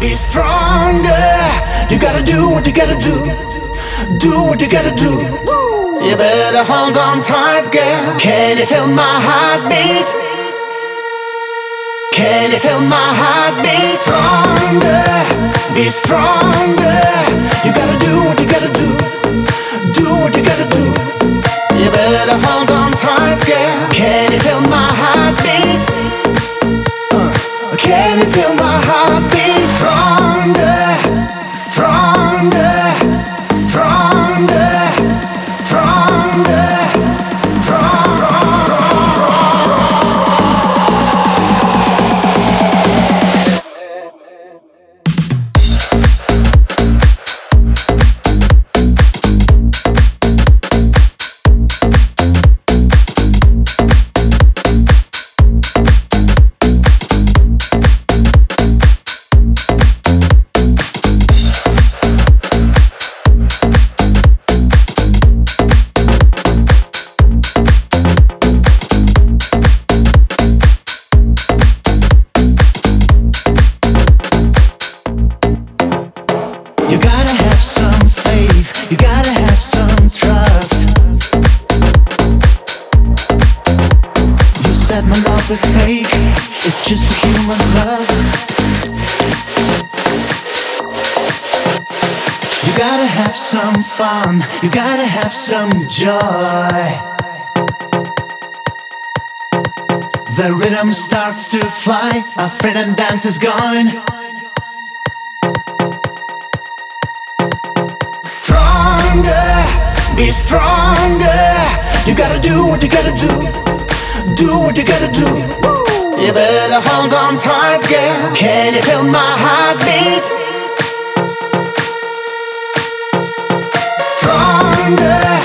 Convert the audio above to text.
be stronger. You gotta do what you gotta do. Do what you gotta do. You better hold on tight, girl. Can you feel my heartbeat? Can you feel my heartbeat? Stronger, be stronger. You gotta do what you gotta do. Do what you gotta do. You better hold on tight, girl. Can you feel my heartbeat? Feel my heartbeat? Stronger, Said my love is fake, it's just human lust. You gotta have some fun, you gotta have some joy. The rhythm starts to fly, our freedom dance is going. stronger, be stronger. You gotta do what you gotta do, do what you gotta do. You better hold on tight, girl. Can you feel my heartbeat? Stronger.